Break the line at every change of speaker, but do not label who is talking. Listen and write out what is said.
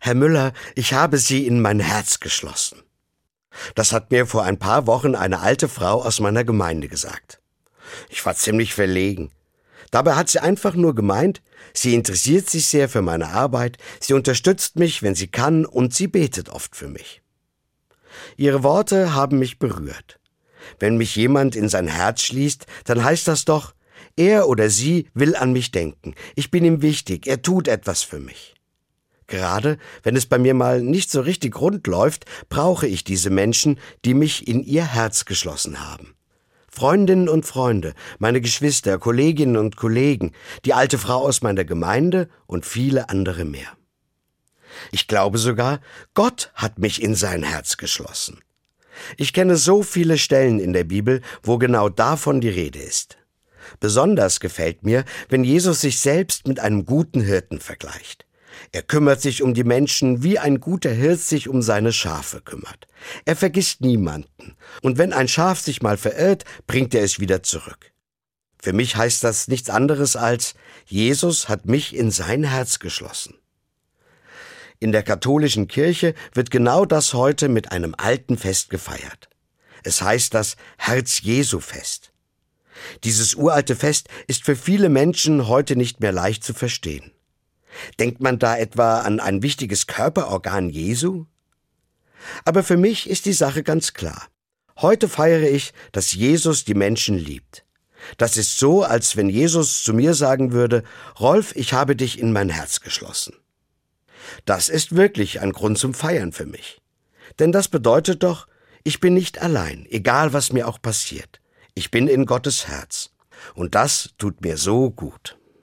Herr Müller, ich habe Sie in mein Herz geschlossen. Das hat mir vor ein paar Wochen eine alte Frau aus meiner Gemeinde gesagt. Ich war ziemlich verlegen. Dabei hat sie einfach nur gemeint, sie interessiert sich sehr für meine Arbeit, sie unterstützt mich, wenn sie kann, und sie betet oft für mich. Ihre Worte haben mich berührt. Wenn mich jemand in sein Herz schließt, dann heißt das doch, er oder sie will an mich denken, ich bin ihm wichtig, er tut etwas für mich. Gerade wenn es bei mir mal nicht so richtig rund läuft, brauche ich diese Menschen, die mich in ihr Herz geschlossen haben. Freundinnen und Freunde, meine Geschwister, Kolleginnen und Kollegen, die alte Frau aus meiner Gemeinde und viele andere mehr. Ich glaube sogar, Gott hat mich in sein Herz geschlossen. Ich kenne so viele Stellen in der Bibel, wo genau davon die Rede ist. Besonders gefällt mir, wenn Jesus sich selbst mit einem guten Hirten vergleicht. Er kümmert sich um die Menschen, wie ein guter Hirt sich um seine Schafe kümmert. Er vergisst niemanden. Und wenn ein Schaf sich mal verirrt, bringt er es wieder zurück. Für mich heißt das nichts anderes als, Jesus hat mich in sein Herz geschlossen. In der katholischen Kirche wird genau das heute mit einem alten Fest gefeiert. Es heißt das Herz Jesu Fest. Dieses uralte Fest ist für viele Menschen heute nicht mehr leicht zu verstehen. Denkt man da etwa an ein wichtiges Körperorgan Jesu? Aber für mich ist die Sache ganz klar. Heute feiere ich, dass Jesus die Menschen liebt. Das ist so, als wenn Jesus zu mir sagen würde, Rolf, ich habe dich in mein Herz geschlossen. Das ist wirklich ein Grund zum Feiern für mich. Denn das bedeutet doch, ich bin nicht allein, egal was mir auch passiert. Ich bin in Gottes Herz. Und das tut mir so gut.